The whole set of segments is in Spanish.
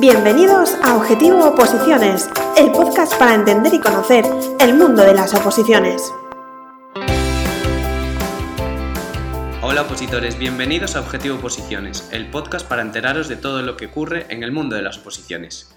Bienvenidos a Objetivo Oposiciones, el podcast para entender y conocer el mundo de las oposiciones. Hola opositores, bienvenidos a Objetivo Oposiciones, el podcast para enteraros de todo lo que ocurre en el mundo de las oposiciones.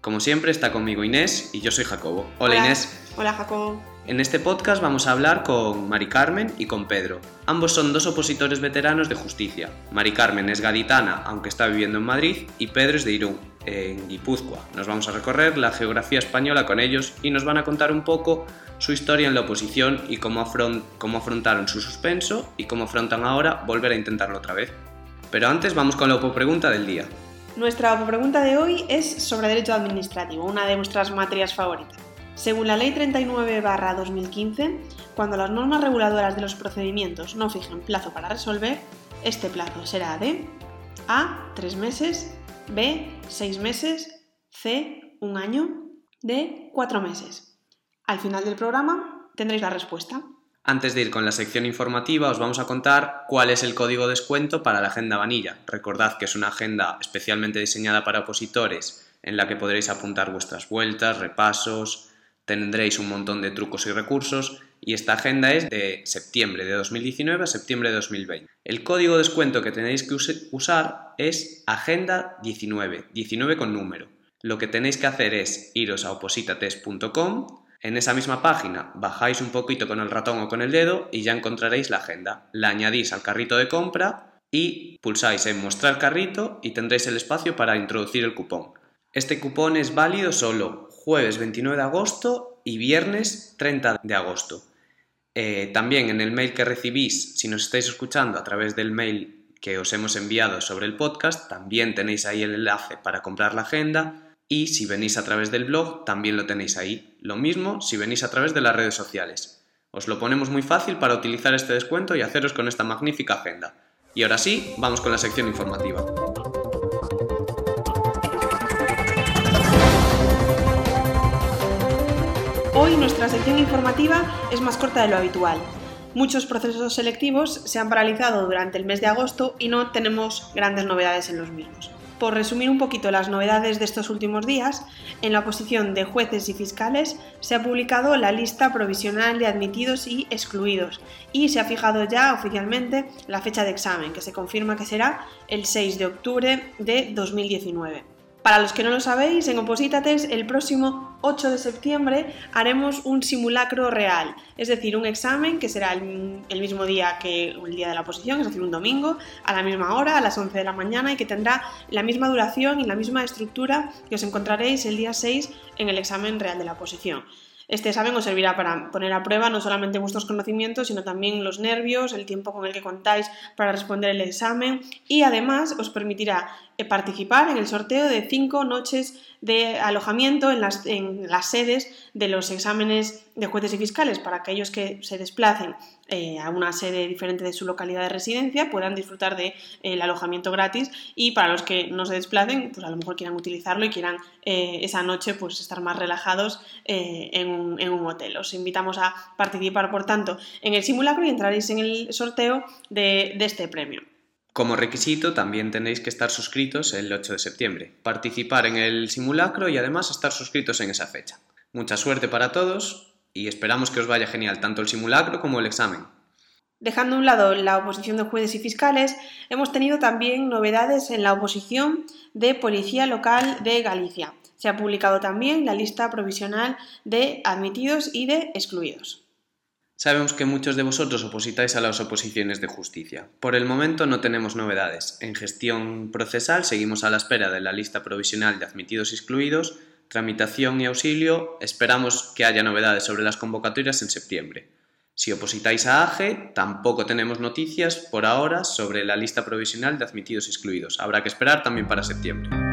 Como siempre está conmigo Inés y yo soy Jacobo. Hola, Inés. Hola Jacobo. En este podcast vamos a hablar con Mari Carmen y con Pedro. Ambos son dos opositores veteranos de justicia. Mari Carmen es gaditana, aunque está viviendo en Madrid, y Pedro es de Irún, en Guipúzcoa. Nos vamos a recorrer la geografía española con ellos y nos van a contar un poco su historia en la oposición y cómo, afrontaron su suspenso y cómo afrontan ahora volver a intentarlo otra vez. Pero antes vamos con la pregunta del día. Nuestra pregunta de hoy es sobre derecho administrativo, una de nuestras materias favoritas. Según la Ley 39-2015, cuando las normas reguladoras de los procedimientos no fijen plazo para resolver, este plazo será de A. tres meses, B. seis meses, C. un año, D. cuatro meses. Al final del programa tendréis la respuesta. Antes de ir con la sección informativa, os vamos a contar cuál es el código de descuento para la Agenda Vanilla. Recordad que es una agenda especialmente diseñada para opositores, en la que podréis apuntar vuestras vueltas, repasos, tendréis un montón de trucos y recursos y esta agenda es de septiembre de 2019 a septiembre de 2020. El código de descuento que tenéis que usar es Agenda 19, 19 con número. Lo que tenéis que hacer es iros a opositatest.com, en esa misma página bajáis un poquito con el ratón o con el dedo y ya encontraréis la agenda. La añadís al carrito de compra y pulsáis en mostrar carrito y tendréis el espacio para introducir el cupón. Este cupón es válido solo jueves 29 de agosto y viernes 30 de agosto. Eh, también en el mail que recibís, si nos estáis escuchando a través del mail que os hemos enviado sobre el podcast, también tenéis ahí el enlace para comprar la agenda y si venís a través del blog, también lo tenéis ahí. Lo mismo si venís a través de las redes sociales. Os lo ponemos muy fácil para utilizar este descuento y haceros con esta magnífica agenda. Y ahora sí, vamos con la sección informativa. Hoy nuestra sección informativa es más corta de lo habitual. Muchos procesos selectivos se han paralizado durante el mes de agosto y no tenemos grandes novedades en los mismos. Por resumir un poquito las novedades de estos últimos días, en la oposición de jueces y fiscales se ha publicado la lista provisional de admitidos y excluidos y se ha fijado ya oficialmente la fecha de examen, que se confirma que será el 6 de octubre de 2019. Para los que no lo sabéis, en Opositates el próximo 8 de septiembre haremos un simulacro real, es decir, un examen que será el, mismo día que el día de la oposición, es decir, un domingo, a la misma hora, a las 11 de la mañana y que tendrá la misma duración y la misma estructura que os encontraréis el día 6 en el examen real de la oposición. Este examen os servirá para poner a prueba no solamente vuestros conocimientos, sino también los nervios, el tiempo con el que contáis para responder el examen. Y además os permitirá eh, participar en el sorteo de cinco noches de alojamiento en las, en las sedes de los exámenes de jueces y fiscales para aquellos que se desplacen eh, a una sede diferente de su localidad de residencia puedan disfrutar del de, alojamiento gratis y para los que no se desplacen pues a lo mejor quieran utilizarlo y quieran eh, esa noche pues estar más relajados en, un, en, un, hotel. Os invitamos a participar por tanto en el simulacro y entraréis en el sorteo de, de este premio. Como requisito también tenéis que estar suscritos el 8 de septiembre, participar en el simulacro y además estar suscritos en esa fecha. Mucha suerte para todos y esperamos que os vaya genial tanto el simulacro como el examen. Dejando a un lado la oposición de jueces y fiscales, hemos tenido también novedades en la oposición de Policía Local de Galicia. Se ha publicado también la lista provisional de admitidos y de excluidos. Sabemos que muchos de vosotros opositáis a las oposiciones de justicia. Por el momento no tenemos novedades. En gestión procesal seguimos a la espera de la lista provisional de admitidos y excluidos, tramitación y auxilio, esperamos que haya novedades sobre las convocatorias en septiembre. Si opositáis a AGE, tampoco tenemos noticias por ahora sobre la lista provisional de admitidos y excluidos. Habrá que esperar también para septiembre.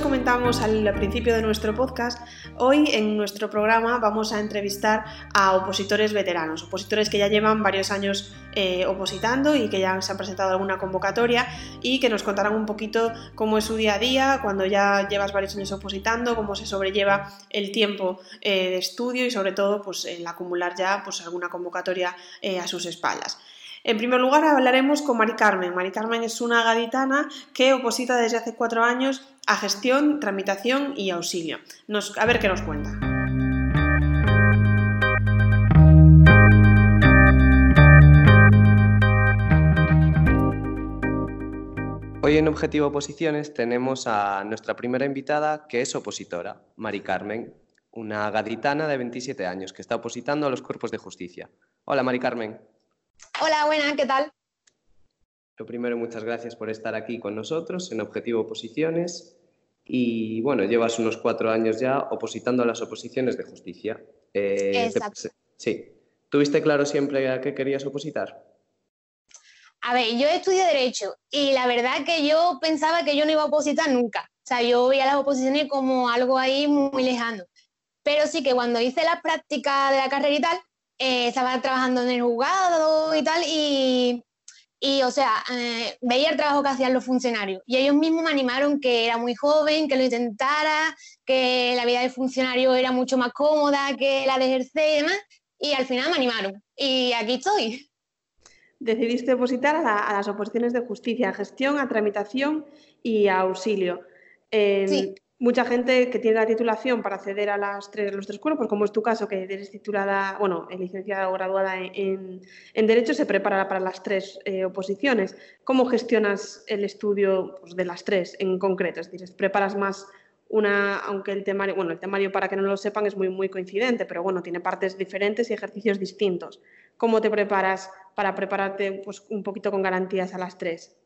Comentábamos al principio de nuestro podcast, hoy en nuestro programa vamos a entrevistar a opositores veteranos, opositores que ya llevan varios años eh, opositando y que ya se han presentado alguna convocatoria y que nos contarán un poquito cómo es su día a día cuando ya llevas varios años opositando, cómo se sobrelleva el tiempo eh, de estudio y sobre todo pues, el acumular ya pues, alguna convocatoria eh, a sus espaldas. En primer lugar hablaremos con Mari Carmen. Mari Carmen es una gaditana que oposita desde hace cuatro años a gestión, tramitación y auxilio. a ver qué nos cuenta. Hoy en Objetivo Oposiciones tenemos a nuestra primera invitada que es opositora, Mari Carmen, una gaditana de 27 años que está opositando a los cuerpos de justicia. Hola Mari Carmen. Hola, buena, ¿qué tal? Lo primero, muchas gracias por estar aquí con nosotros en Objetivo Oposiciones. Y bueno, llevas unos cuatro años ya opositando a las oposiciones de justicia. Eh, Exacto. sí. ¿Tuviste claro siempre a qué querías opositar? A ver, yo estudié Derecho y la verdad que yo pensaba que yo no iba a opositar nunca. O sea, yo veía las oposiciones como algo ahí muy lejano. Pero sí que cuando hice la práctica de la carrera y tal, eh, estaba trabajando en el juzgado y tal, y, y o sea, eh, veía el trabajo que hacían los funcionarios. Y ellos mismos me animaron que era muy joven, que lo intentara, que la vida de funcionario era mucho más cómoda que la de ejercer y demás, y al final me animaron. Y aquí estoy. Decidiste opositar a, las oposiciones de justicia, a gestión, a tramitación y a auxilio. sí mucha gente que tiene la titulación para acceder a las tres, los tres cuerpos, como es tu caso, que eres titulada, bueno, licenciada o graduada en, Derecho, se prepara para las tres eh, oposiciones. ¿Cómo gestionas el estudio pues, de las tres en concreto? Es decir, ¿preparas más una, aunque el temario, bueno, el temario para que no lo sepan es muy, muy coincidente, pero bueno, tiene partes diferentes y ejercicios distintos. ¿Cómo te preparas para prepararte pues, un poquito con garantías a las tres?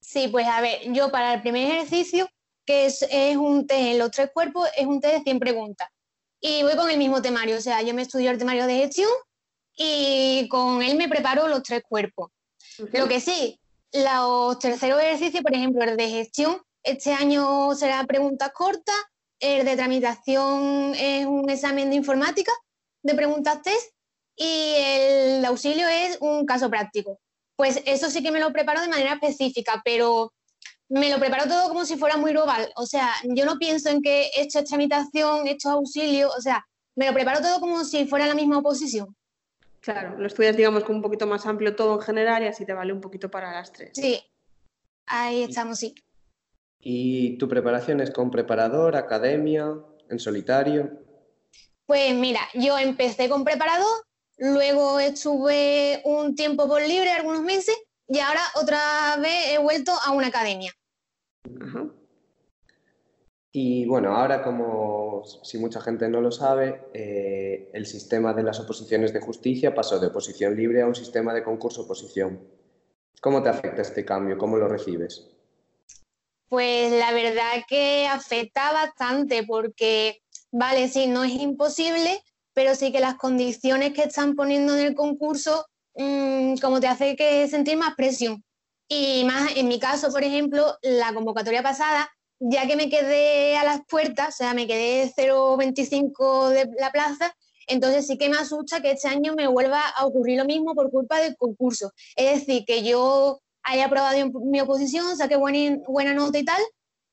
Sí, pues a ver, yo para el primer ejercicio que es, un test en los tres cuerpos, es un test de 100 preguntas. Y voy con el mismo temario, o sea, yo me estudio el temario de gestión y con él me preparo los tres cuerpos. Lo que sí, los terceros ejercicios, por ejemplo, el de gestión, este año será preguntas cortas, el de tramitación es un examen de informática de preguntas test y el auxilio es un caso práctico. Pues eso sí que me lo preparo de manera específica, pero me lo preparo todo como si fuera muy global. O sea, yo no pienso en que esto es tramitación, esto es auxilio, o sea, me lo preparo todo como si fuera la misma oposición. Claro, lo estudias, digamos, con un poquito más amplio todo en general y así te vale un poquito para las tres. Sí, ahí estamos, sí. ¿Y tu preparación es con preparador, academia, en solitario? Pues mira, yo empecé con preparador, luego estuve un tiempo por libre, algunos meses, y ahora otra vez he vuelto a una academia. Y bueno, ahora como si mucha gente no lo sabe, eh, el sistema de las oposiciones de justicia pasó de oposición libre a un sistema de concurso-oposición. ¿Cómo te afecta este cambio? ¿Cómo lo recibes? Pues la verdad que afecta bastante porque, vale, sí, no es imposible, pero sí que las condiciones que están poniendo en el concurso Mm, como te hace que sentir más presión. Y más en mi caso, por ejemplo, la convocatoria pasada, ya que me quedé a las puertas, o sea, me quedé 0,25 de la plaza, entonces sí que me asusta que este año me vuelva a ocurrir lo mismo por culpa del concurso. Es decir, que yo haya aprobado mi oposición, saqué buena, buena nota y tal,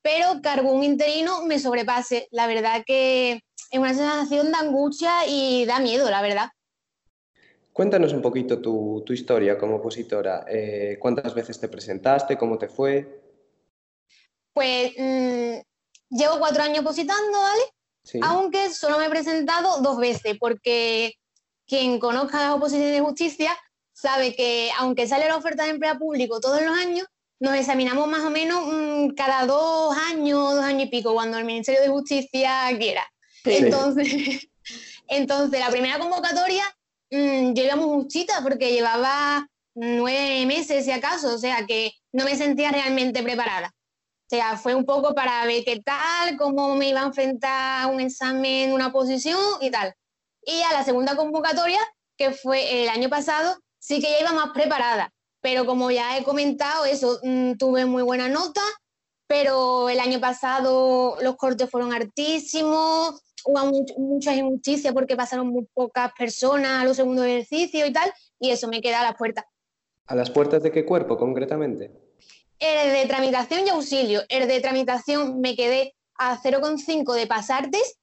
pero que algún interino me sobrepase. La verdad que es una sensación de angustia y da miedo, la verdad. Cuéntanos un poquito tu, historia como opositora. Eh, ¿Cuántas veces te presentaste? ¿Cómo te fue? Pues mm, llevo cuatro años opositando, ¿vale? Aunque solo me he presentado dos veces, porque quien conozca las oposiciones de justicia sabe que aunque sale la oferta de empleo público todos los años, nos examinamos más o menos mm, cada dos años, dos años y pico, cuando el Ministerio de Justicia quiera. Entonces, entonces, la primera convocatoria Mm, iba muy justita porque llevaba nueve meses, si acaso, o sea que no me sentía realmente preparada. O sea, fue un poco para ver qué tal, cómo me iba a enfrentar un examen, una posición y tal. Y a la segunda convocatoria, que fue el año pasado, sí que ya iba más preparada. Pero como ya he comentado, eso, mm, tuve muy buena nota, pero el año pasado los cortes fueron altísimos, hubo muchas injusticias porque pasaron muy pocas personas a los segundos ejercicios y tal, y eso me queda a las puertas. ¿A las puertas de qué cuerpo concretamente? El de tramitación y auxilio. El de tramitación me quedé a 0,5 de pasartes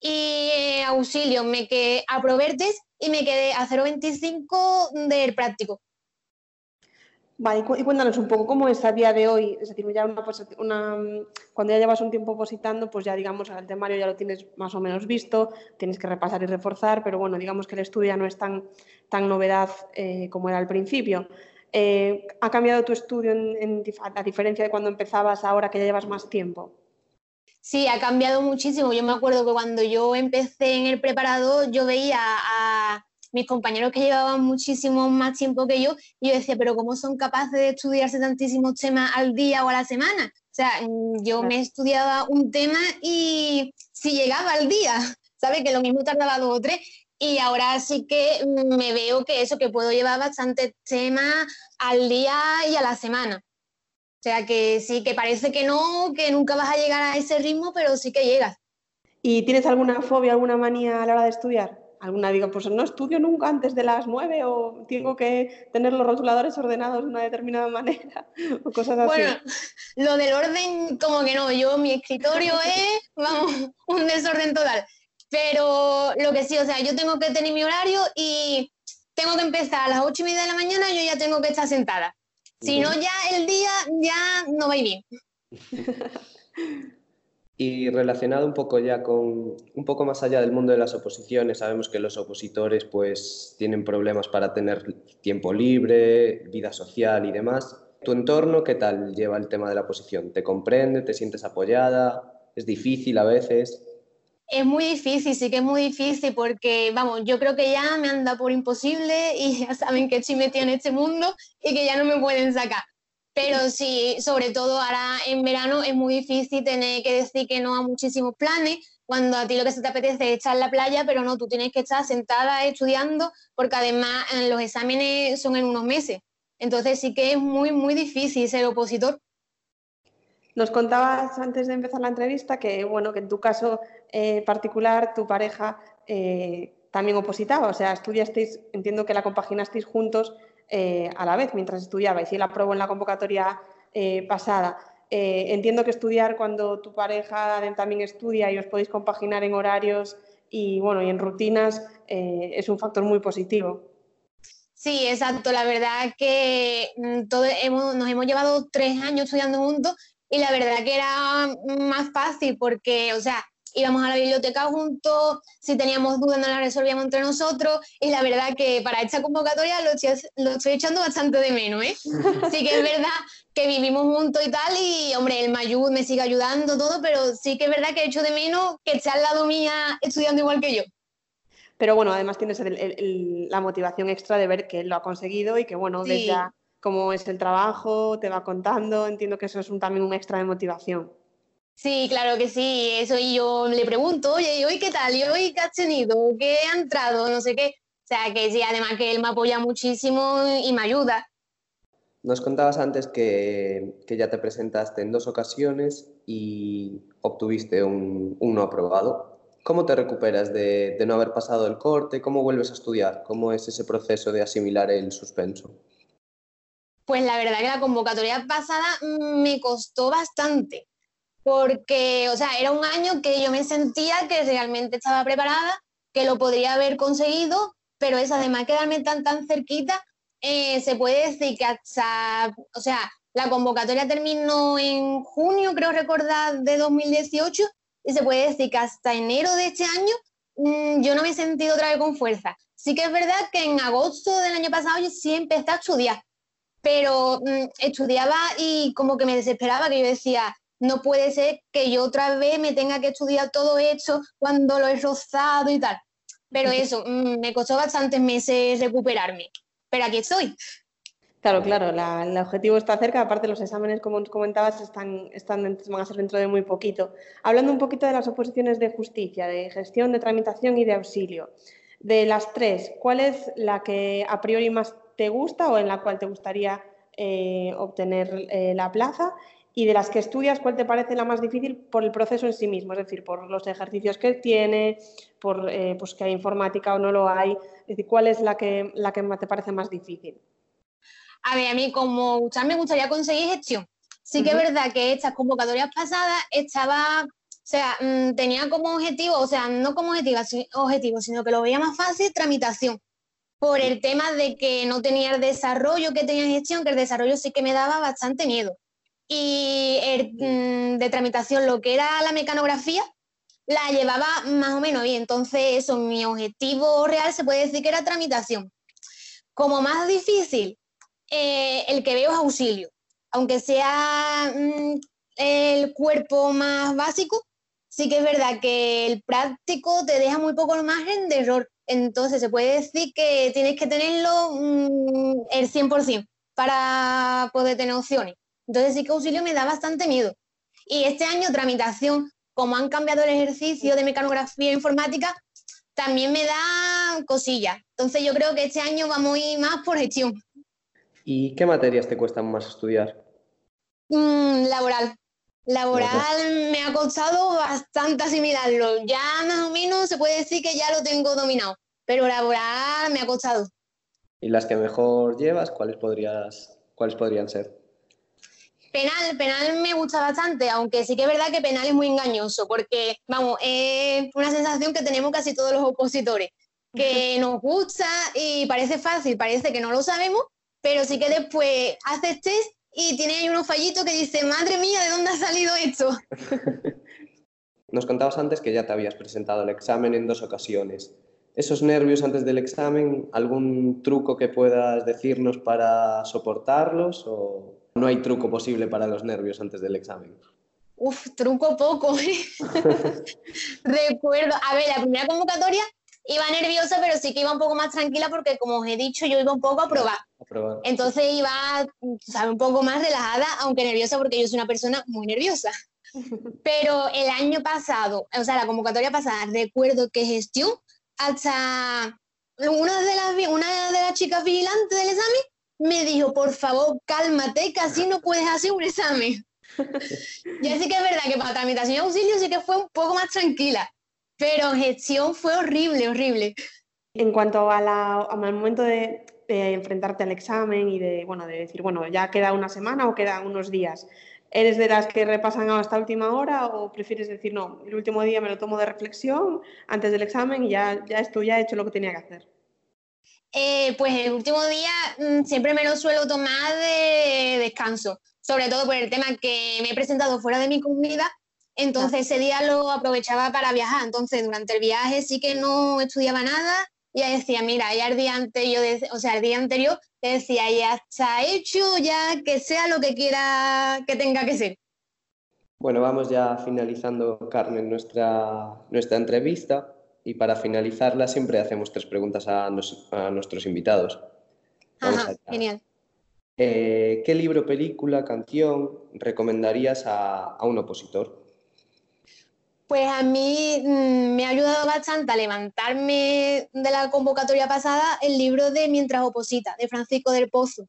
y eh, auxilio me quedé a provertes y me quedé a 0,25 del práctico. Vale, y cuéntanos un poco cómo es a día de hoy, es decir, ya una, cuando ya llevas un tiempo positando, pues ya digamos el temario ya lo tienes más o menos visto, tienes que repasar y reforzar, pero bueno, digamos que el estudio ya no es tan, tan novedad eh, como era al principio. Eh, ¿Ha cambiado tu estudio a diferencia de cuando empezabas ahora que ya llevas más tiempo? Sí, ha cambiado muchísimo. Yo me acuerdo que cuando yo empecé en el preparador, yo veía a mis compañeros que llevaban muchísimo más tiempo que yo, y yo decía, pero ¿cómo son capaces de estudiarse tantísimos temas al día o a la semana? O sea, mm, yo me estudiaba un tema y si llegaba al día, ¿sabes? Que lo mismo tardaba dos o tres. Y ahora sí que mm, me veo que eso, que puedo llevar bastantes temas al día y a la semana. O sea, que sí, que parece que no, que nunca vas a llegar a ese ritmo, pero sí que llegas. ¿Y tienes alguna fobia, alguna manía a la hora de estudiar? Alguna digo, pues no estudio nunca antes de las nueve o tengo que tener los rotuladores ordenados de una determinada manera o cosas así. Bueno, lo del orden como que no, yo mi escritorio es, vamos, un desorden total. Pero lo que sí, o sea, yo tengo que tener mi horario y tengo que empezar a las ocho y media de la mañana, yo ya tengo que estar sentada. Si no, ya el día ya no va bien. Y relacionado un poco ya con, un poco más allá del mundo de las oposiciones, sabemos que los opositores pues tienen problemas para tener tiempo libre, vida social y demás. ¿Tu entorno qué tal lleva el tema de la oposición? ¿Te comprende? ¿Te sientes apoyada? ¿Es difícil a veces? Es muy difícil, sí que es muy difícil porque, vamos, yo creo que ya me anda por imposible y ya saben estoy metida en este mundo y que ya no me pueden sacar. Pero sí, sobre todo ahora en verano es muy difícil tener que decir que no a muchísimos planes, cuando a ti lo que se te apetece es estar en la playa, pero no, tú tienes que estar sentada estudiando, porque además eh, los exámenes son en unos meses. Entonces sí que es muy, muy difícil ser opositor. Nos contabas antes de empezar la entrevista que, bueno, que en tu caso eh, particular, tu pareja eh, también opositaba, o sea, estudiasteis, entiendo que la compaginasteis juntos eh, a la vez mientras estudiabais y él aprobó en la convocatoria eh, pasada. Eh, entiendo que estudiar cuando tu pareja también estudia y os podéis compaginar en horarios y, bueno, y en rutinas es un factor muy positivo. Sí, exacto. La verdad que mm, todo nos hemos llevado tres años estudiando juntos y la verdad que era más fácil porque, o sea, íbamos a la biblioteca juntos, si teníamos dudas no las resolvíamos entre nosotros y la verdad que para esta convocatoria lo estoy, echando bastante de menos, ¿eh? Sí que es verdad que vivimos juntos y tal y, hombre, él me ayuda, me sigue ayudando, todo, pero sí que es verdad que echo de menos que esté al lado mía estudiando igual que yo. Pero bueno, además tienes la motivación extra de ver que él lo ha conseguido y que, bueno, desde ya cómo es el trabajo, te va contando, entiendo que eso es un, también un extra de motivación. Sí, claro que sí, eso y yo le pregunto, oye, ¿y hoy qué tal? ¿Y hoy qué has tenido? ¿Qué ha entrado? No sé qué. O sea, que sí, además que él me apoya muchísimo y me ayuda. Nos contabas antes que, ya te presentaste en dos ocasiones y obtuviste un, no aprobado. ¿Cómo te recuperas de, de no haber pasado el corte? ¿Cómo vuelves a estudiar? ¿Cómo es ese proceso de asimilar el suspenso? Pues la verdad que la convocatoria pasada me costó bastante porque, o sea, era un año que yo me sentía que realmente estaba preparada, que lo podría haber conseguido, pero es además quedarme tan, tan cerquita, eh, se puede decir que hasta, o sea, la convocatoria terminó en junio, creo recordar, de 2018, y se puede decir que hasta enero de este año mm, yo no me he sentido otra vez con fuerza. Sí que es verdad que en agosto del año pasado yo sí empecé a estudiar, pero mm, estudiaba y como que me desesperaba, que yo decía, no puede ser que yo otra vez me tenga que estudiar todo esto cuando lo he rozado y tal. Pero eso, mm, me costó bastantes meses recuperarme. Pero aquí estoy. Claro, claro, el objetivo está cerca, aparte los exámenes, como comentabas, están, están, van a ser dentro de muy poquito. Hablando un poquito de las oposiciones de justicia, de gestión, de tramitación y de auxilio. De las tres, ¿cuál es la que a priori más te gusta o en la cual te gustaría eh, obtener eh, la plaza? Y de las que estudias, ¿cuál te parece la más difícil por el proceso en sí mismo? Es decir, por los ejercicios que tiene, por eh, pues que hay informática o no lo hay. Es decir, ¿cuál es la que, la que te parece más difícil? A ver, a mí como me gustaría conseguir gestión. Sí que es verdad que estas convocatorias pasadas estaba, o sea, mm, tenía como objetivo, o sea, no como objetivo, objetivo, sino que lo veía más fácil, tramitación por el tema de que no tenía el desarrollo que tenía gestión, que el desarrollo sí que me daba bastante miedo. Y mm, de tramitación, lo que era la mecanografía, la llevaba más o menos bien. Entonces, eso, mi objetivo real se puede decir que era tramitación. Como más difícil, eh, el que veo es auxilio. Aunque sea mm, el cuerpo más básico, sí que es verdad que el práctico te deja muy poco margen de error. Entonces se puede decir que tienes que tenerlo mm, el 100% para poder tener opciones. Entonces sí que auxilio me da bastante miedo. Y este año tramitación, como han cambiado el ejercicio de mecanografía informática, también me da cosillas. Entonces yo creo que este año vamos a ir más por gestión. ¿Y qué materias te cuestan más estudiar? Mm, laboral. Laboral me ha costado bastante asimilarlo. Ya más o menos se puede decir que ya lo tengo dominado, pero laboral me ha costado. ¿Y las que mejor llevas, cuáles, podrías, cuáles podrían ser? Penal, penal me gusta bastante, aunque sí que es verdad que penal es muy engañoso, porque, vamos, es una sensación que tenemos casi todos los opositores, que nos gusta y parece fácil, parece que no lo sabemos, pero sí que después haces test y tiene ahí unos fallitos que dice, madre mía, ¿de dónde ha salido esto? Nos contabas antes que ya te habías presentado el examen en dos ocasiones. ¿Esos nervios antes del examen, algún truco que puedas decirnos para soportarlos o no hay truco posible para los nervios antes del examen? Uf, truco poco. ¿eh? Recuerdo, a ver, la primera convocatoria iba nerviosa, pero sí que iba un poco más tranquila porque, como os he dicho, yo iba un poco a probar. Entonces iba, un poco más relajada, aunque nerviosa porque yo soy una persona muy nerviosa. Pero el año pasado, o sea, la convocatoria pasada, recuerdo que gestión, hasta una de las, una de las chicas vigilantes del examen me dijo, por favor, cálmate, que así no puedes hacer un examen. y así que es verdad que para tramitación y auxilio sí que fue un poco más tranquila, pero gestión fue horrible, horrible. En cuanto a la, al momento de, enfrentarte al examen y de, bueno, de decir, bueno, ya queda una semana o quedan unos días, ¿eres de las que repasan hasta última hora o prefieres decir, no, el último día me lo tomo de reflexión antes del examen y ya, ya esto ya he hecho lo que tenía que hacer? Eh, pues el último día mm, siempre me lo suelo tomar de descanso, sobre todo por el tema que me he presentado fuera de mi comunidad entonces ese día lo aprovechaba para viajar. Entonces durante el viaje sí que no estudiaba nada y ya decía, mira, ya el día anterior, o sea, el día anterior te decía, ya está hecho, ya que sea lo que quiera que tenga que ser. Bueno, vamos ya finalizando, Carmen, nuestra, nuestra entrevista y para finalizarla siempre hacemos tres preguntas a, nuestros invitados. Ajá, genial. Eh, ¿Qué libro, película, canción recomendarías a un opositor? Pues a mí mm, me ha ayudado bastante a levantarme de la convocatoria pasada el libro de Mientras oposita, de Francisco del Pozo.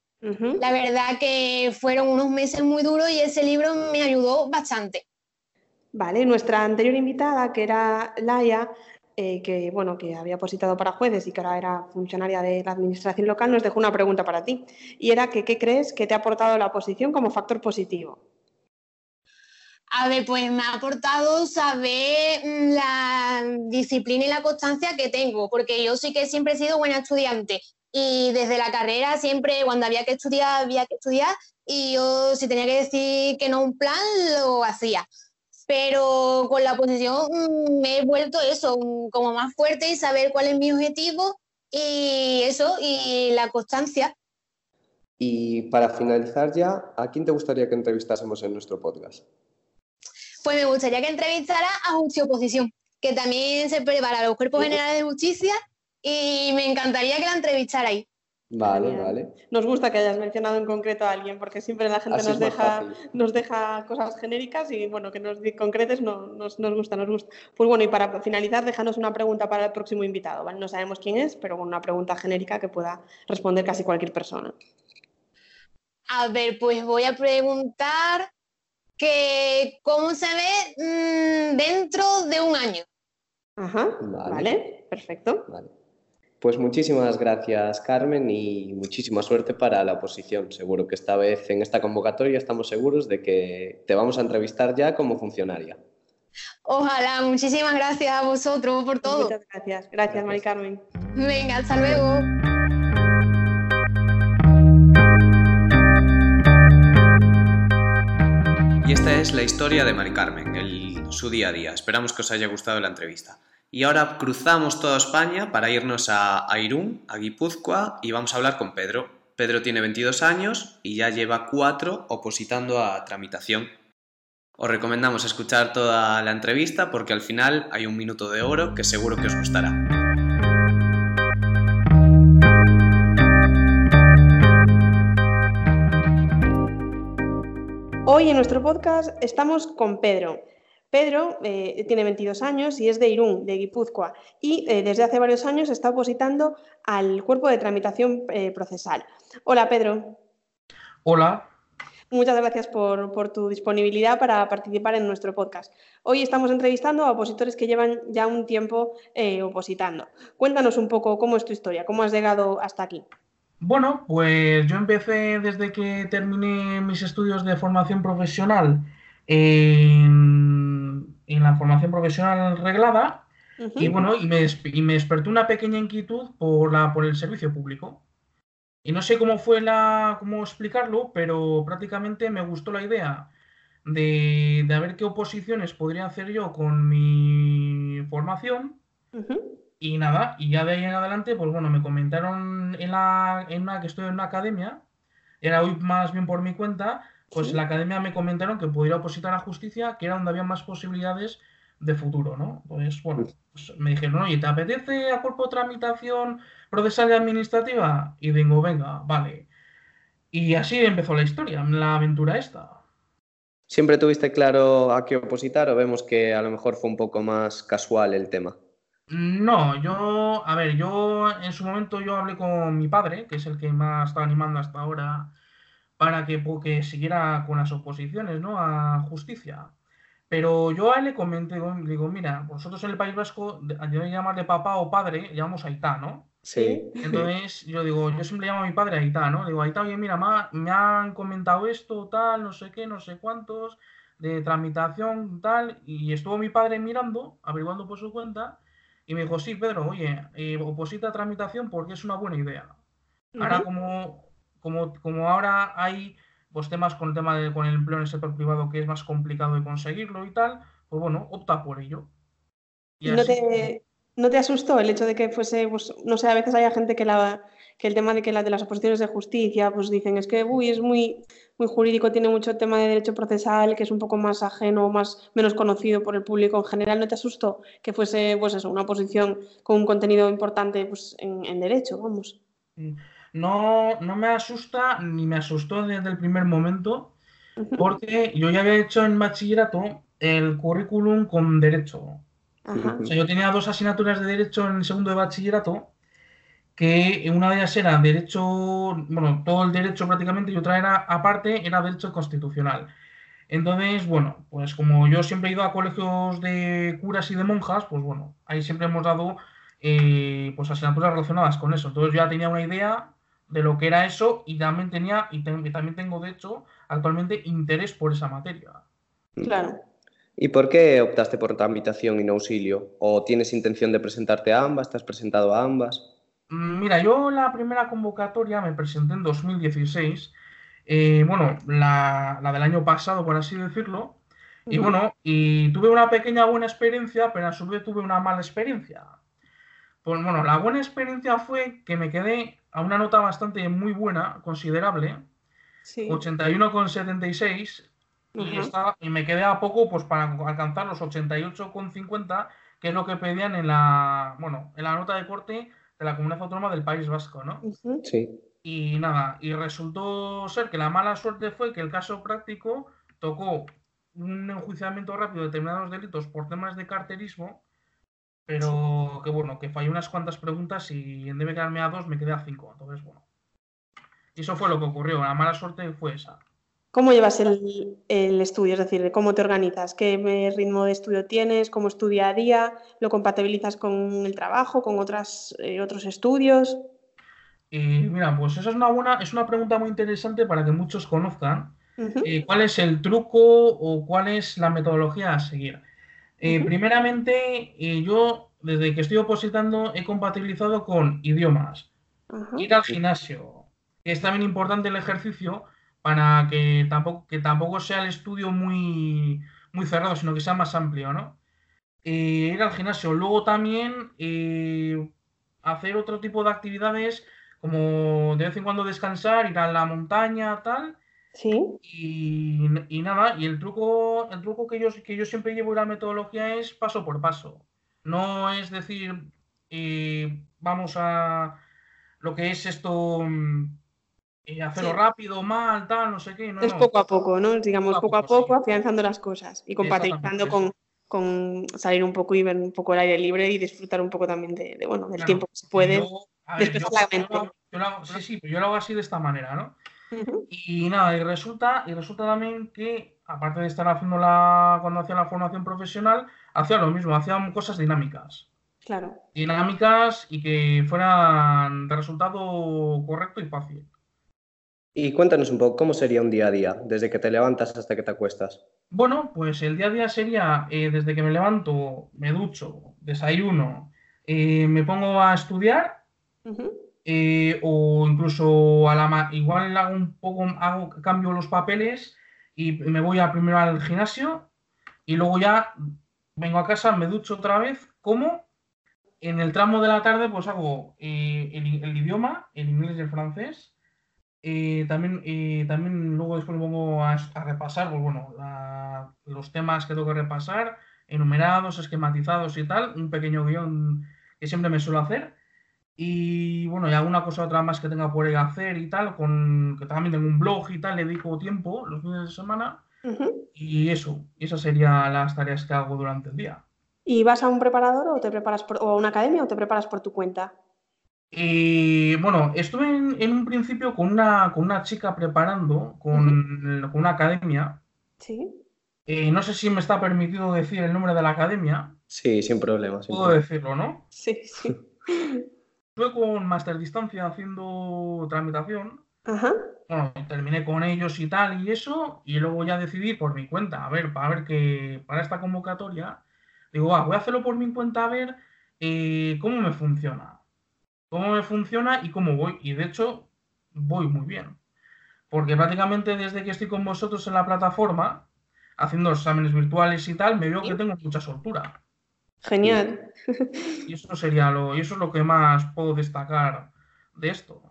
La verdad que fueron unos meses muy duros y ese libro me ayudó bastante. Vale, nuestra anterior invitada, que era Laia, eh, que, bueno, que había opositado para jueces y que ahora era funcionaria de la administración local, nos dejó una pregunta para ti. Y era que, ¿qué crees que te ha aportado la oposición como factor positivo? A ver, pues me ha aportado saber mm, la disciplina y la constancia que tengo, porque yo sí que siempre he sido buena estudiante y desde la carrera siempre cuando había que estudiar, había que estudiar y yo si tenía que decir que no un plan, lo hacía. Pero con la posición mm, me he vuelto eso, como más fuerte y saber cuál es mi objetivo y eso, y la constancia. Y para finalizar ya, ¿a quién te gustaría que entrevistásemos en nuestro podcast? pues me gustaría que entrevistara a Justicia Oposición, que también se prepara los cuerpos generales de justicia y me encantaría que la entrevistara ahí. Vale, vale. Nos gusta que hayas mencionado en concreto a alguien, porque siempre la gente nos deja, nos deja cosas genéricas y bueno, que nos concretes no, nos, nos, gusta, nos gusta. Pues bueno, y para finalizar, déjanos una pregunta para el próximo invitado, ¿vale? No sabemos quién es, pero una pregunta genérica que pueda responder casi cualquier persona. A ver, pues voy a preguntar que cómo se ve mm, dentro de un año. Ajá, vale, perfecto. Pues muchísimas gracias, Carmen, y muchísima suerte para la oposición. Seguro que esta vez en esta convocatoria estamos seguros de que te vamos a entrevistar ya como funcionaria. Ojalá, muchísimas gracias a vosotros por todo. Muchas gracias, gracias, Mari Carmen. Venga, hasta luego. Y esta es la historia de Mari Carmen, el, su día a día. Esperamos que os haya gustado la entrevista. Y ahora cruzamos toda España para irnos a, a Irún, a Guipúzcoa, y vamos a hablar con Pedro. Pedro tiene 22 años y ya lleva cuatro opositando a tramitación. Os recomendamos escuchar toda la entrevista porque al final hay un minuto de oro que seguro que os gustará. Hoy en nuestro podcast estamos con Pedro. Pedro eh, tiene 22 años y es de Irún, de Guipúzcoa, y eh, desde hace varios años está opositando al cuerpo de tramitación eh, procesal. Hola, Pedro. Hola. Muchas gracias por, por, tu disponibilidad para participar en nuestro podcast. Hoy estamos entrevistando a opositores que llevan ya un tiempo opositando. Cuéntanos un poco cómo es tu historia, cómo has llegado hasta aquí. Bueno, pues yo empecé desde que terminé mis estudios de formación profesional en, la formación profesional reglada y bueno, y me, y me, despertó una pequeña inquietud por, la, por el servicio público. Y no sé cómo fue la, cómo explicarlo, pero prácticamente me gustó la idea de, de ver qué oposiciones podría hacer yo con mi formación. Y nada, y ya de ahí en adelante, pues bueno, me comentaron en, la, en una que estoy en una academia, era hoy más bien por mi cuenta, pues la academia me comentaron que podría opositar a justicia, que era donde había más posibilidades de futuro, ¿no? Pues bueno, pues me dijeron, oye, ¿te apetece a cuerpo de tramitación procesal y administrativa? Y digo, venga, vale. Y así empezó la historia, la aventura esta. ¿Siempre tuviste claro a qué opositar o vemos que a lo mejor fue un poco más casual el tema? No, yo, a ver, yo en su momento yo hablé con mi padre, que es el que me ha estado animando hasta ahora para que, que siguiera con las oposiciones, ¿no? A justicia. Pero yo a él le comenté, le digo, mira, vosotros en el País Vasco, yo de llamarle papá o padre, llamamos Aitá, ¿no? Sí. Entonces, yo digo, yo siempre llamo a mi padre Aitá, ¿no? Digo, Aitá, oye, mira, me han comentado esto, tal, no sé qué, no sé cuántos, de tramitación, tal, y estuvo mi padre mirando, averiguando por su cuenta, y me dijo, sí, Pedro, oye, eh, oposita a tramitación porque es una buena idea. Ahora, como, como, como ahora hay pues, temas con el tema de, con el empleo en el sector privado que es más complicado de conseguirlo y tal, pues bueno, opta por ello. Y ¿No, te, ¿No te asustó el hecho de que fuese, pues, no sé, a veces hay gente que la que el tema de que la de las oposiciones de justicia, pues dicen, es que uy, es muy, muy jurídico, tiene mucho tema de derecho procesal, que es un poco más ajeno, más, menos conocido por el público en general. ¿No te asustó que fuese pues eso, una oposición con un contenido importante pues, en, derecho? Vamos. Mm, no, no me asusta ni me asustó desde el primer momento, porque yo ya había hecho en bachillerato el currículum con derecho. O sea, yo tenía dos asignaturas de derecho en el segundo de bachillerato que una de ellas era derecho, bueno, todo el derecho prácticamente, y otra era, aparte, era derecho constitucional. Entonces, bueno, pues como yo siempre he ido a colegios de curas y de monjas, pues bueno, ahí siempre hemos dado eh, pues asignaturas relacionadas con eso. Entonces yo ya tenía una idea de lo que era eso y también tenía, y también tengo de hecho actualmente interés por esa materia. Claro. ¿Y por qué optaste por tramitación y no auxilio? ¿O tienes intención de presentarte a ambas? ¿Te has presentado a ambas? Mm, mira, yo la primera convocatoria me presenté en 2016, eh, bueno, la, del año pasado, por así decirlo, y bueno, y tuve una pequeña buena experiencia, pero a su vez tuve una mala experiencia. Pues bueno, la buena experiencia fue que me quedé a una nota bastante muy buena, considerable, sí. 81,76, y, y me quedé a poco pues para alcanzar los 88,50, que es lo que pedían en la, bueno, en la nota de corte de la comunidad autónoma del País Vasco, ¿no? Sí. Y nada, y resultó ser que la mala suerte fue que el caso práctico tocó un enjuiciamiento rápido de determinados delitos por temas de carterismo, pero que bueno, que falló unas cuantas preguntas y en vez de quedarme a dos me quedé a cinco. Entonces, bueno. Y eso fue lo que ocurrió. La mala suerte fue esa. ¿Cómo llevas el, estudio? Es decir, ¿cómo te organizas? ¿Qué ritmo de estudio tienes? ¿Cómo es tu día a día? ¿Lo compatibilizas con el trabajo, con otras, eh, otros estudios? mira, pues esa es una buena, es una pregunta muy interesante para que muchos conozcan eh, cuál es el truco o cuál es la metodología a seguir. Eh, primeramente, yo desde que estoy opositando he compatibilizado con idiomas, ir al gimnasio, es también importante el ejercicio para que tampoco, que tampoco sea el estudio muy, muy cerrado, sino que sea más amplio, ¿no? Eh, ir al gimnasio. Luego también eh, hacer otro tipo de actividades, como de vez en cuando descansar, ir a la montaña, tal. Sí. Y, nada, y el truco, el truco que yo, que yo siempre llevo en la metodología es paso por paso. No es decir, eh, vamos a lo que es esto mm, y hacerlo rápido, mal, tal, no sé qué. es poco a poco, ¿no? Digamos, poco a poco, afianzando las cosas y compatibilizando con, con, salir un poco y ver un poco el aire libre y disfrutar un poco también de, bueno, del tiempo que se puede. despejar la mente. sí, sí, pero yo lo hago así de esta manera, ¿no? Y nada, y resulta, y resulta también que, aparte de estar haciendo la, cuando hacía la formación profesional, hacía lo mismo, hacía cosas dinámicas. Claro. Dinámicas y que fueran de resultado correcto y fácil. Y cuéntanos un poco, ¿cómo sería un día a día, desde que te levantas hasta que te acuestas? Bueno, pues el día a día sería eh, desde que me levanto, me ducho, desayuno, eh, me pongo a estudiar eh, o incluso a la igual hago un poco, hago, cambio los papeles y me voy a primero al gimnasio y luego ya vengo a casa, me ducho otra vez, como en el tramo de la tarde pues hago el, el idioma, el inglés y el francés eh, también, eh, también luego después me pongo a, repasar, pues bueno, los temas que tengo que repasar, enumerados, esquematizados y tal, un pequeño guion que siempre me suelo hacer. Y bueno, y alguna cosa otra más que tenga por ahí hacer y tal, con que también tengo un blog y tal, le dedico tiempo los fines de semana. Y eso, esas serían las tareas que hago durante el día. ¿Y vas a un preparador o te preparas por, o a una academia o te preparas por tu cuenta? Y bueno, estuve en, un principio con una, con una chica preparando, con, con una academia. Sí. Eh, no sé si me está permitido decir el nombre de la academia. Sí, sin problema. Puedo decirlo, ¿no? Sí, sí. Estuve con Master Distancia haciendo tramitación. Ajá. Bueno, terminé con ellos y tal y eso, y luego ya decidí por mi cuenta, a ver, para ver que para esta convocatoria, digo, voy a hacerlo por mi cuenta a ver eh, cómo me funciona cómo me funciona y cómo voy. Y de hecho, voy muy bien. Porque prácticamente desde que estoy con vosotros en la plataforma, haciendo exámenes virtuales y tal, me veo que tengo mucha soltura. Genial. Y eso sería lo, y eso es lo que más puedo destacar de esto.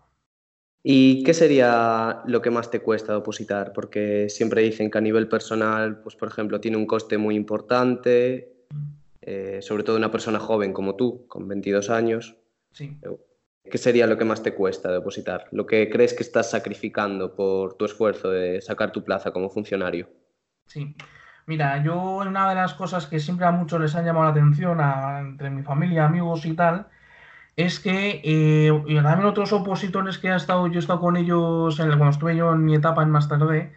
¿Y qué sería lo que más te cuesta depositar? Porque siempre dicen que a nivel personal, pues por ejemplo, tiene un coste muy importante, eh, sobre todo una persona joven como tú, con 22 años. Sí. ¿Qué sería lo que más te cuesta depositar? ¿Lo que crees que estás sacrificando por tu esfuerzo de sacar tu plaza como funcionario? Sí. Mira, yo una de las cosas que siempre a muchos les han llamado la atención entre mi familia, amigos y tal, es que eh, también otros opositores que he estado, yo he estado con ellos cuando estuve yo en mi etapa en más tarde,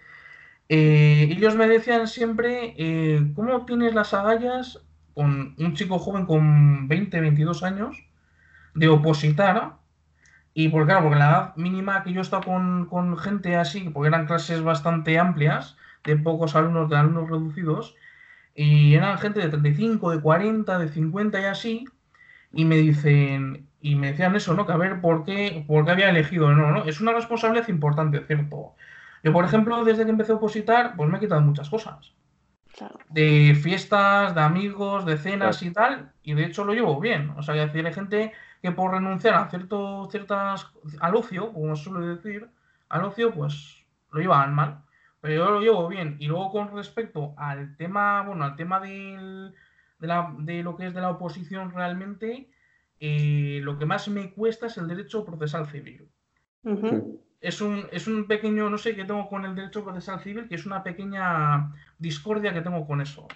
eh, ellos me decían siempre, eh, ¿cómo tienes las agallas con un chico joven con 20, 22 años de opositar. Y porque, claro, porque la edad mínima que yo he estado con, gente así, porque eran clases bastante amplias, de pocos alumnos, de alumnos reducidos, y eran gente de 35, de 40, de 50 y así, y me dicen, y me decían eso, ¿no? Que a ver por qué, por qué había elegido, no, no, es una responsabilidad importante, ¿cierto? Yo, por ejemplo, desde que empecé a opositar, pues me he quitado muchas cosas. De fiestas, de amigos, de cenas y tal, y de hecho lo llevo bien. O sea, decir, hay gente que por renunciar a cierto, ciertas, al ocio, como se suele decir, al ocio, pues lo llevan mal. Pero yo lo llevo bien. Y luego con respecto al tema, bueno, al tema de, la, de lo que es de la oposición realmente, eh, lo que más me cuesta es el derecho procesal civil. es, un, es un pequeño, no sé qué tengo con el derecho procesal civil, que es una pequeña discordia que tengo con eso.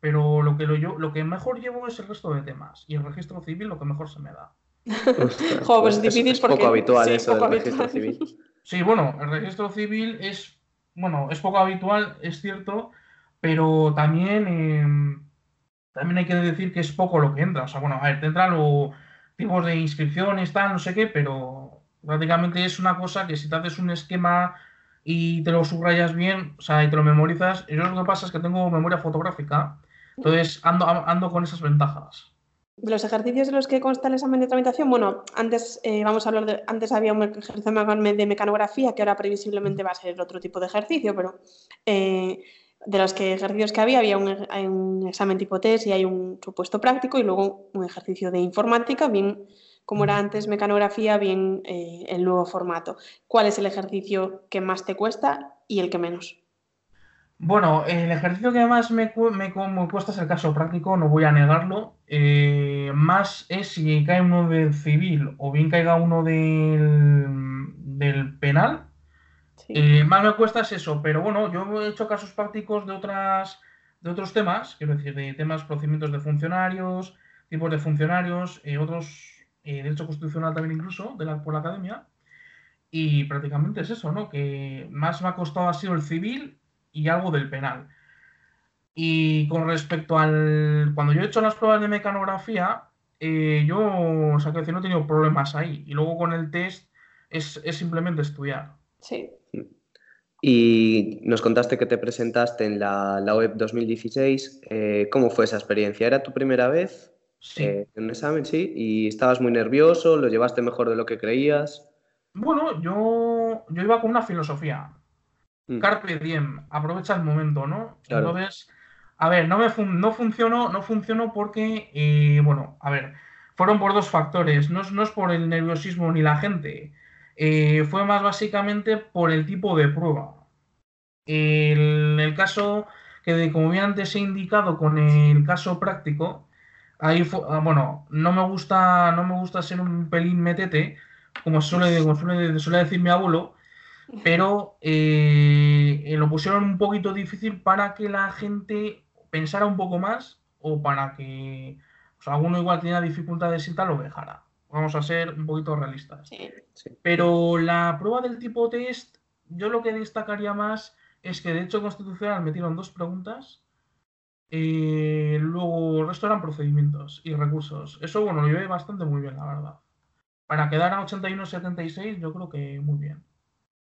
Pero lo que, lo, yo, lo que mejor llevo es el resto de temas. Y el registro civil lo que mejor se me da. pues es difícil porque... poco habitual eso del registro civil. Sí, bueno, el registro civil es bueno, es poco habitual, es cierto, pero también, em, también hay que decir que es poco lo que entra. O sea, bueno, a ver, te entran los tipos de inscripciones, tal, no sé qué, pero prácticamente es una cosa que si te haces un esquema y te lo subrayas bien, o sea, y te lo memorizas, yo lo que pasa es que tengo memoria fotográfica, entonces ando, ando con esas ventajas. De los ejercicios de los que consta el examen de tramitación, bueno, antes eh, vamos a hablar de, antes había un ejercicio de mecanografía que ahora previsiblemente va a ser otro tipo de ejercicio, pero eh, de los que ejercicios que había, había un, un, examen tipo test y hay un supuesto práctico y luego un ejercicio de informática, bien como era antes mecanografía, bien eh, el nuevo formato. ¿Cuál es el ejercicio que más te cuesta y el que menos? Bueno, el ejercicio que más me, me, cuesta es el caso práctico, no voy a negarlo. Eh, más es si cae uno del civil o bien caiga uno del, del penal. Eh, más me cuesta es eso, pero bueno, yo he hecho casos prácticos de otras de otros temas, quiero decir, de temas, procedimientos de funcionarios, tipos de funcionarios, otros eh, Derecho Constitucional también incluso, de la, por la academia. Y prácticamente es eso, ¿no? Que más me ha costado ha sido el civil y algo del penal. Y con respecto al. Cuando yo he hecho las pruebas de mecanografía, eh, yo, o sea, que no he tenido problemas ahí. Y luego con el test es, simplemente estudiar. Sí. Y nos contaste que te presentaste en la, la web 2016. Eh, ¿Cómo fue esa experiencia? ¿Era tu primera vez? Sí. Eh, un examen, sí. ¿Y estabas muy nervioso? ¿Lo llevaste mejor de lo que creías? Bueno, yo, yo iba con una filosofía. Mm. Carpe diem, aprovecha el momento, ¿no? Entonces, a ver, no, me no funcionó, no funcionó porque, eh, bueno, a ver, fueron por dos factores. No, no es por el nerviosismo ni la gente. Eh, fue más básicamente por el tipo de prueba. El, el caso que, como bien antes he indicado con el caso práctico, ahí fue, ah, bueno, no me gusta, no me gusta ser un pelín metete, como suele, suele, decir mi abuelo, pero eh, eh, lo pusieron un poquito difícil para que la gente pensara un poco más o para que o sea, alguno igual tenía dificultades y tal lo dejara. Vamos a ser un poquito realistas. Pero la prueba del tipo test, yo lo que destacaría más es que de hecho constitucional metieron dos preguntas eh, luego, el resto eran procedimientos y recursos. Eso, bueno, lo llevé bastante muy bien, la verdad. Para quedar a 81-76, yo creo que muy bien.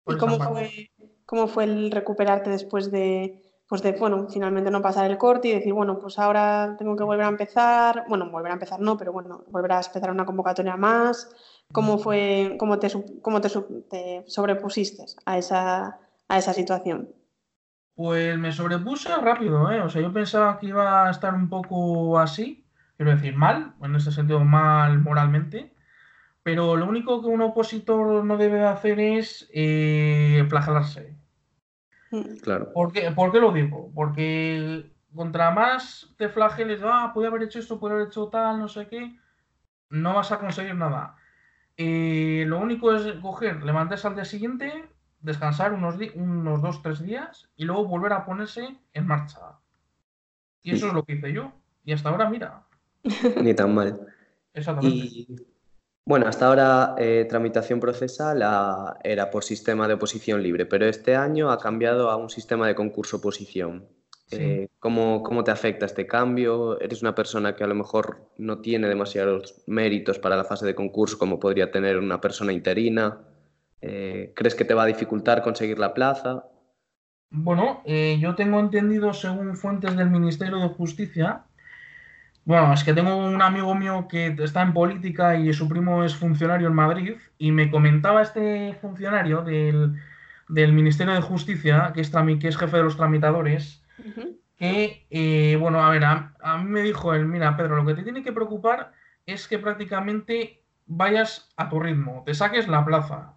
¿Y cómo fue, cómo fue el recuperarte después de, pues de, bueno, finalmente no pasar el corte y decir, bueno, pues ahora tengo que volver a empezar, bueno, volver a empezar no, pero bueno, volver a empezar una convocatoria más. ¿Cómo fue, cómo te, cómo te, te sobrepusiste a esa, a esa situación? Pues me sobrepuse rápido, ¿eh? O sea, yo pensaba que iba a estar un poco así, quiero decir, mal, en ese sentido mal moralmente, pero lo único que un opositor no debe hacer es eh, flagelarse. Mm. Claro. ¿Por qué, ¿Por qué lo digo? Porque contra más te flageles, ah, puede haber hecho esto, puede haber hecho tal, no sé qué, no vas a conseguir nada. Eh, lo único es coger, levantarse al día siguiente, descansar unos, unos dos, tres días y luego volver a ponerse en marcha. Y eso es lo que hice yo. Y hasta ahora, mira. Ni tan mal. Exactamente. Bueno, hasta ahora eh, tramitación procesal era por sistema de oposición libre, pero este año ha cambiado a un sistema de concurso-oposición. Eh, ¿cómo, ¿Cómo te afecta este cambio? ¿Eres una persona que a lo mejor no tiene demasiados méritos para la fase de concurso como podría tener una persona interina? Eh, ¿Crees que te va a dificultar conseguir la plaza? Bueno, yo tengo entendido, según fuentes del Ministerio de Justicia, bueno, es que tengo un amigo mío que está en política y su primo es funcionario en Madrid y me comentaba este funcionario del, Ministerio de Justicia, que es, que es jefe de los tramitadores, que, eh, bueno, a ver, a, a, mí me dijo él, mira, Pedro, lo que te tiene que preocupar es que prácticamente vayas a tu ritmo, te saques la plaza.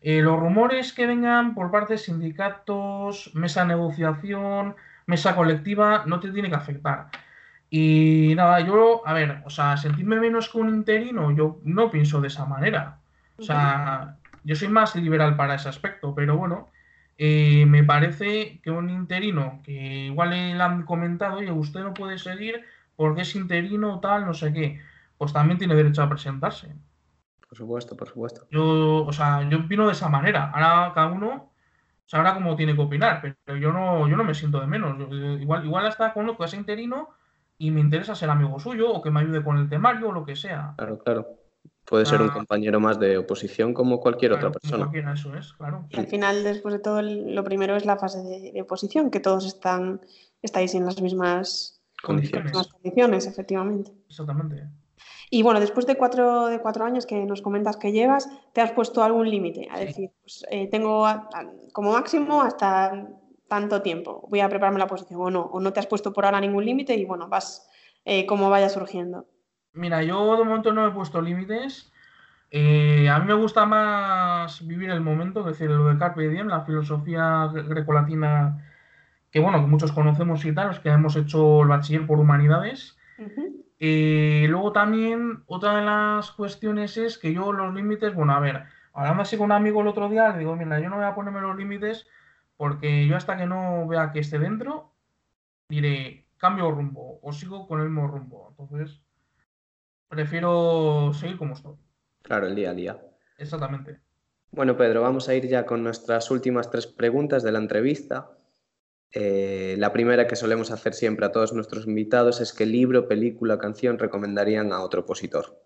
Eh, los rumores que vengan por parte de sindicatos, mesa de negociación, mesa colectiva, no te tiene que afectar. Y nada, yo, a ver, o sea, sentirme menos que un interino, yo no pienso de esa manera. O sea, yo soy más liberal para ese aspecto, pero bueno, eh, me parece que un interino, que igual le han comentado, oye, usted no puede seguir porque es interino o tal, no sé qué, pues también tiene derecho a presentarse. Por supuesto, por supuesto. Yo, o sea, yo opino de esa manera. Ahora cada uno sabrá cómo tiene que opinar, pero yo no, yo no me siento de menos. igual, igual hasta conozco a ese interino y me interesa ser amigo suyo o que me ayude con el temario o lo que sea. Claro, claro. Puede ser un ah. compañero más de oposición como cualquier otra persona. eso es, claro. Y al final, después de todo, lo primero es la fase de, oposición, que todos están, estáis en las mismas condiciones. condiciones, efectivamente. Exactamente. Y bueno, después de cuatro, de cuatro años que nos comentas que llevas, ¿te has puesto algún límite? A decir, pues, eh, tengo como máximo hasta tanto tiempo, voy a prepararme la posición o no, o no te has puesto por ahora ningún límite y bueno, vas eh, como vaya surgiendo. Mira, yo de momento no he puesto límites. Eh, a mí me gusta más vivir el momento, es decir, lo de Carpe Diem, la filosofía grecolatina que bueno, que muchos conocemos y tal, los que hemos hecho el bachiller por humanidades. Eh, luego también otra de las cuestiones es que yo los límites, bueno, a ver, hablando así con un amigo el otro día, le digo, mira, yo no voy a ponerme los límites porque yo hasta que no vea que esté dentro, diré, cambio rumbo o sigo con el mismo rumbo. Entonces, prefiero seguir como estoy. Claro, el día a día. Exactamente. Bueno, Pedro, vamos a ir ya con nuestras últimas tres preguntas de la entrevista. Eh, la primera que solemos hacer siempre a todos nuestros invitados es qué libro, película, canción recomendarían a otro opositor.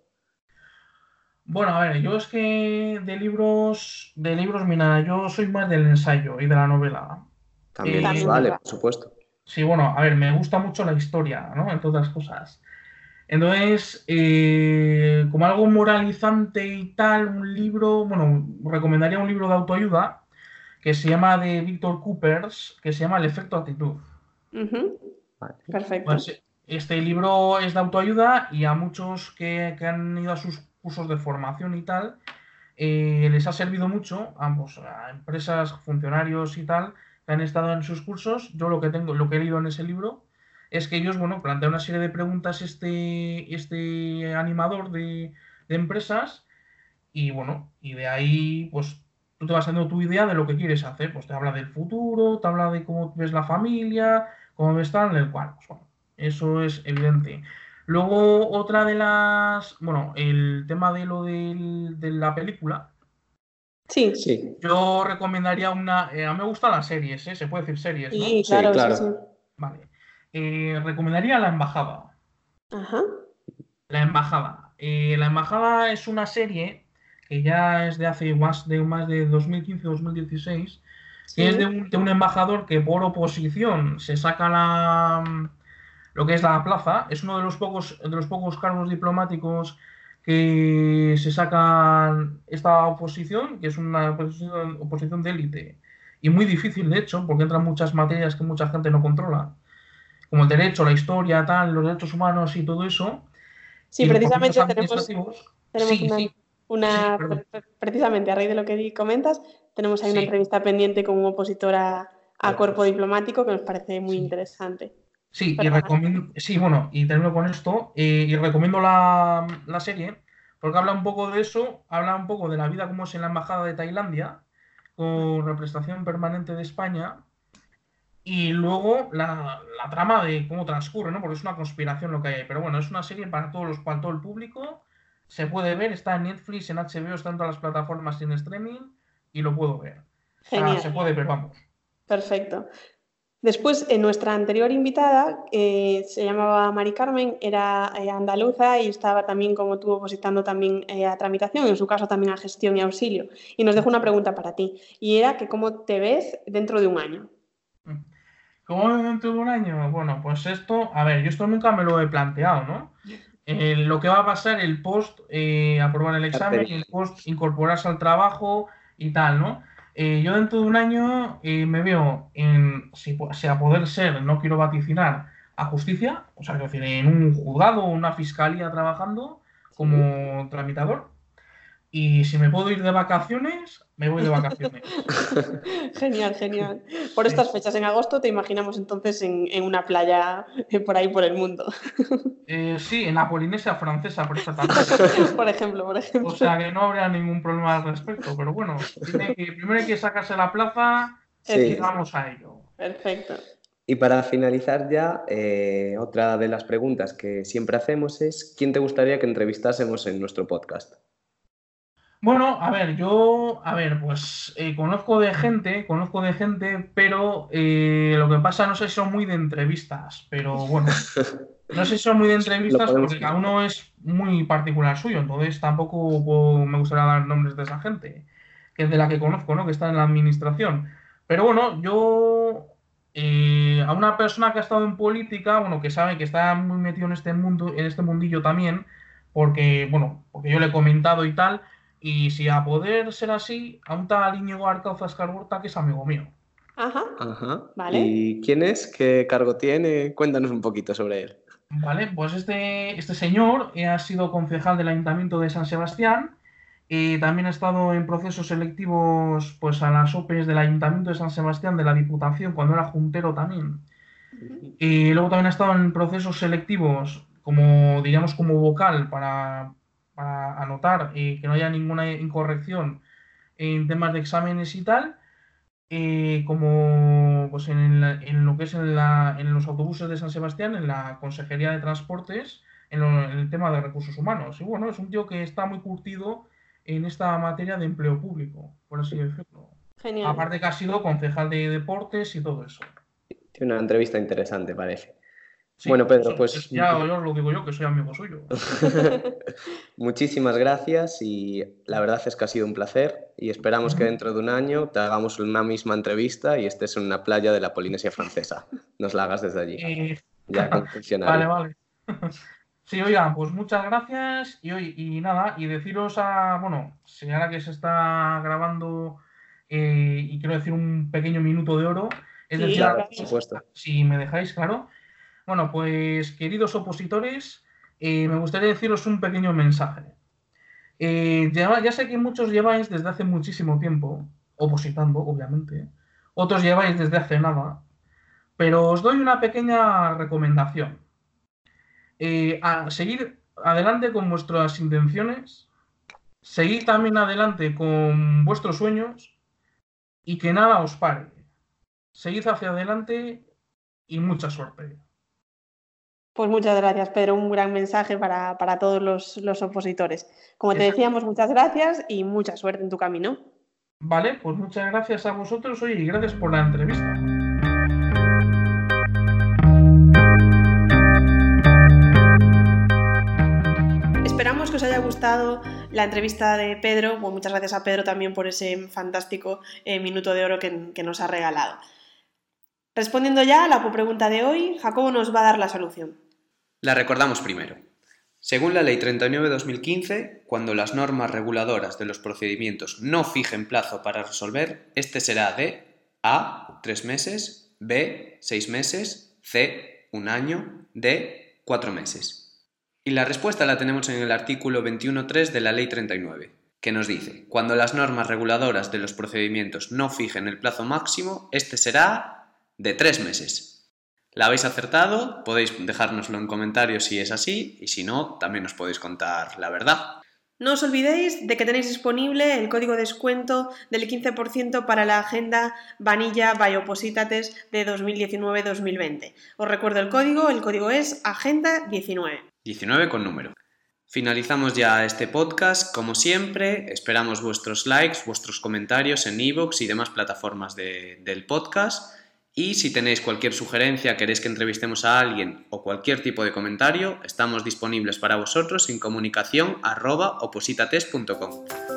Bueno, a ver, yo es que de libros, de libros, mira, yo soy más del ensayo y de la novela. También eh, vale, por supuesto. Sí, bueno, a ver, me gusta mucho la historia, ¿no? Entre otras cosas. Entonces, eh, como algo moralizante y tal, un libro, bueno, recomendaría un libro de autoayuda que se llama de Víctor Coopers, que se llama El efecto actitud. Perfecto. Pues, este libro es de autoayuda y a muchos que, han ido a sus cursos de formación y tal, eh, les ha servido mucho, ambos, a empresas, funcionarios y tal, que han estado en sus cursos. Yo lo que tengo, lo que he leído en ese libro, es que ellos, bueno, plantean una serie de preguntas este, este animador de, empresas y bueno, y de ahí, pues tú te vas haciendo tu idea de lo que quieres hacer. Pues te habla del futuro, te habla de cómo ves la familia, cómo ves tal, el cual. Pues bueno, eso es evidente. Luego, otra de las. Bueno, el tema de lo de la película. Sí, sí. Yo recomendaría una. Eh, a mí me gustan las series, ¿eh? Se puede decir series, ¿no? Sí, claro, sí, Sí, Vale. Eh, recomendaría La Embajada. Ajá. La Embajada. Eh, la Embajada es una serie que ya es de hace más de, más de 2015-2016, que es de un, embajador que por oposición se saca la, lo que es la plaza, es uno de los pocos, de los pocos cargos diplomáticos que se sacan esta oposición, que es una oposición, oposición de élite, y muy difícil de hecho, porque entran muchas materias que mucha gente no controla, como el derecho, la historia, tal, los derechos humanos y todo eso. Sí, precisamente tenemos, tenemos una, precisamente a raíz de lo que comentas, tenemos ahí una entrevista pendiente con un opositor a, cuerpo diplomático que nos parece muy interesante. Sí, y recomiendo, sí, bueno, y termino con esto, eh, y recomiendo la, serie, porque habla un poco de eso, habla un poco de la vida como es en la Embajada de Tailandia, con representación permanente de España, y luego la, trama de cómo transcurre, ¿no? Porque es una conspiración lo que hay Pero bueno, es una serie para todos los, para todo el público se puede ver, está en Netflix, en HBO, está en todas las plataformas en streaming y lo puedo ver. Genial. se puede ver, vamos. Perfecto. Después, en nuestra anterior invitada, eh, se llamaba Mari Carmen, era eh, andaluza y estaba también, como tú, opositando también eh, a tramitación, en su caso también a gestión y auxilio. Y nos dejó una pregunta para ti, y era que cómo te ves dentro de un año. ¿Cómo dentro de un año? Bueno, pues esto, a ver, yo esto nunca me lo he planteado, ¿no? Eh, lo que va a pasar el post eh, aprobar el examen y el post incorporarse al trabajo y tal, ¿no? Eh, yo dentro de un año me veo en, si, a poder ser, no quiero vaticinar, a justicia, o sea, decir, en un juzgado o una fiscalía trabajando como tramitador. Y si me puedo ir de vacaciones, me voy de vacaciones. genial, genial. Por estas fechas en agosto te imaginamos entonces en, una playa eh, por ahí por el mundo. Eh, sí, en la Polinesia francesa, por esta tarde. por ejemplo, por ejemplo. O sea que no habría ningún problema al respecto, pero bueno, primero hay que sacarse la plaza y vamos a ello. Perfecto. Y para finalizar ya, eh, otra de las preguntas que siempre hacemos es, ¿quién te gustaría que entrevistásemos en nuestro podcast? Bueno, a ver, yo, a ver, pues eh, conozco de gente, conozco de gente, pero eh, lo que pasa, no sé si son muy de entrevistas, pero bueno, no sé si son muy de entrevistas porque cada uno es muy particular suyo, entonces tampoco me gustaría dar nombres de esa gente, que es de la que conozco, ¿no? Que está en la administración. Pero bueno, yo eh, a una persona que ha estado en política, bueno, que sabe que está muy metido en este mundo, en este mundillo también, porque, bueno, porque yo le he comentado y tal y si a poder ser así, a un tal Íñigo Arcauza Escarborta, que es amigo mío. Ajá. Ajá. Vale. ¿Y quién es? ¿Qué cargo tiene? Cuéntanos un poquito sobre él. Vale, pues este, este señor ha sido concejal del Ayuntamiento de San Sebastián. Y también ha estado en procesos selectivos pues, a las OPEs del Ayuntamiento de San Sebastián, de la Diputación, cuando era juntero también. Y luego también ha estado en procesos selectivos como, digamos, como vocal para, para anotar que no haya ninguna incorrección en temas de exámenes y tal, eh, como pues en, lo que es en, los autobuses de San Sebastián, en la Consejería de Transportes, en, el tema de recursos humanos. Y bueno, es un tío que está muy curtido en esta materia de empleo público, por así decirlo. Genial. Aparte que ha sido concejal de deportes y todo eso. Tiene una entrevista interesante, parece bueno, Pedro, pues... Ya yo lo digo yo, que soy amigo suyo. Muchísimas gracias y la verdad es que ha sido un placer y esperamos que dentro de un año te hagamos una misma entrevista y estés en una playa de la Polinesia francesa. Nos la hagas desde allí. Eh, ya Vale, vale. Sí, oigan, pues muchas gracias y, hoy, y nada, y deciros a, bueno, señala que se está grabando eh, y quiero decir un pequeño minuto de oro, es decir, por supuesto. si me dejáis, claro, bueno, pues queridos opositores, eh, me gustaría deciros un pequeño mensaje. Eh, ya, sé que muchos lleváis desde hace muchísimo tiempo, opositando, obviamente, otros lleváis desde hace nada, pero os doy una pequeña recomendación. Eh, a seguir adelante con vuestras intenciones, seguid también adelante con vuestros sueños y que nada os pare. Seguid hacia adelante y mucha suerte. Pues muchas gracias, Pedro. Un gran mensaje para, todos los, opositores. Como te decíamos, muchas gracias y mucha suerte en tu camino. Vale, pues muchas gracias a vosotros hoy y gracias por la entrevista. Esperamos que os haya gustado la entrevista de Pedro. muchas gracias a Pedro también por ese fantástico eh, minuto de oro que, que nos ha regalado. Respondiendo ya a la pregunta de hoy, Jacobo nos va a dar la solución. La recordamos primero. Según la Ley 39-2015, cuando las normas reguladoras de los procedimientos no fijen plazo para resolver, este será de A. tres meses, B. seis meses, C. un año, D. cuatro meses. Y la respuesta la tenemos en el artículo 21.3 de la Ley 39, que nos dice, cuando las normas reguladoras de los procedimientos no fijen el plazo máximo, este será de tres meses. ¿La habéis acertado? Podéis dejárnoslo en comentarios si es así y si no, también os podéis contar la verdad. No os olvidéis de que tenéis disponible el código descuento del 15% para la agenda Vanilla Biopositates de 2019-2020. Os recuerdo el código, el código es Agenda19. 19 con número. Finalizamos ya este podcast, como siempre, esperamos vuestros likes, vuestros comentarios en iVoox y demás plataformas del podcast. Y si tenéis cualquier sugerencia, queréis que entrevistemos a alguien o cualquier tipo de comentario, estamos disponibles para vosotros en comunicación arroba.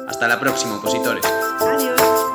Hasta la próxima, opositores. Adiós.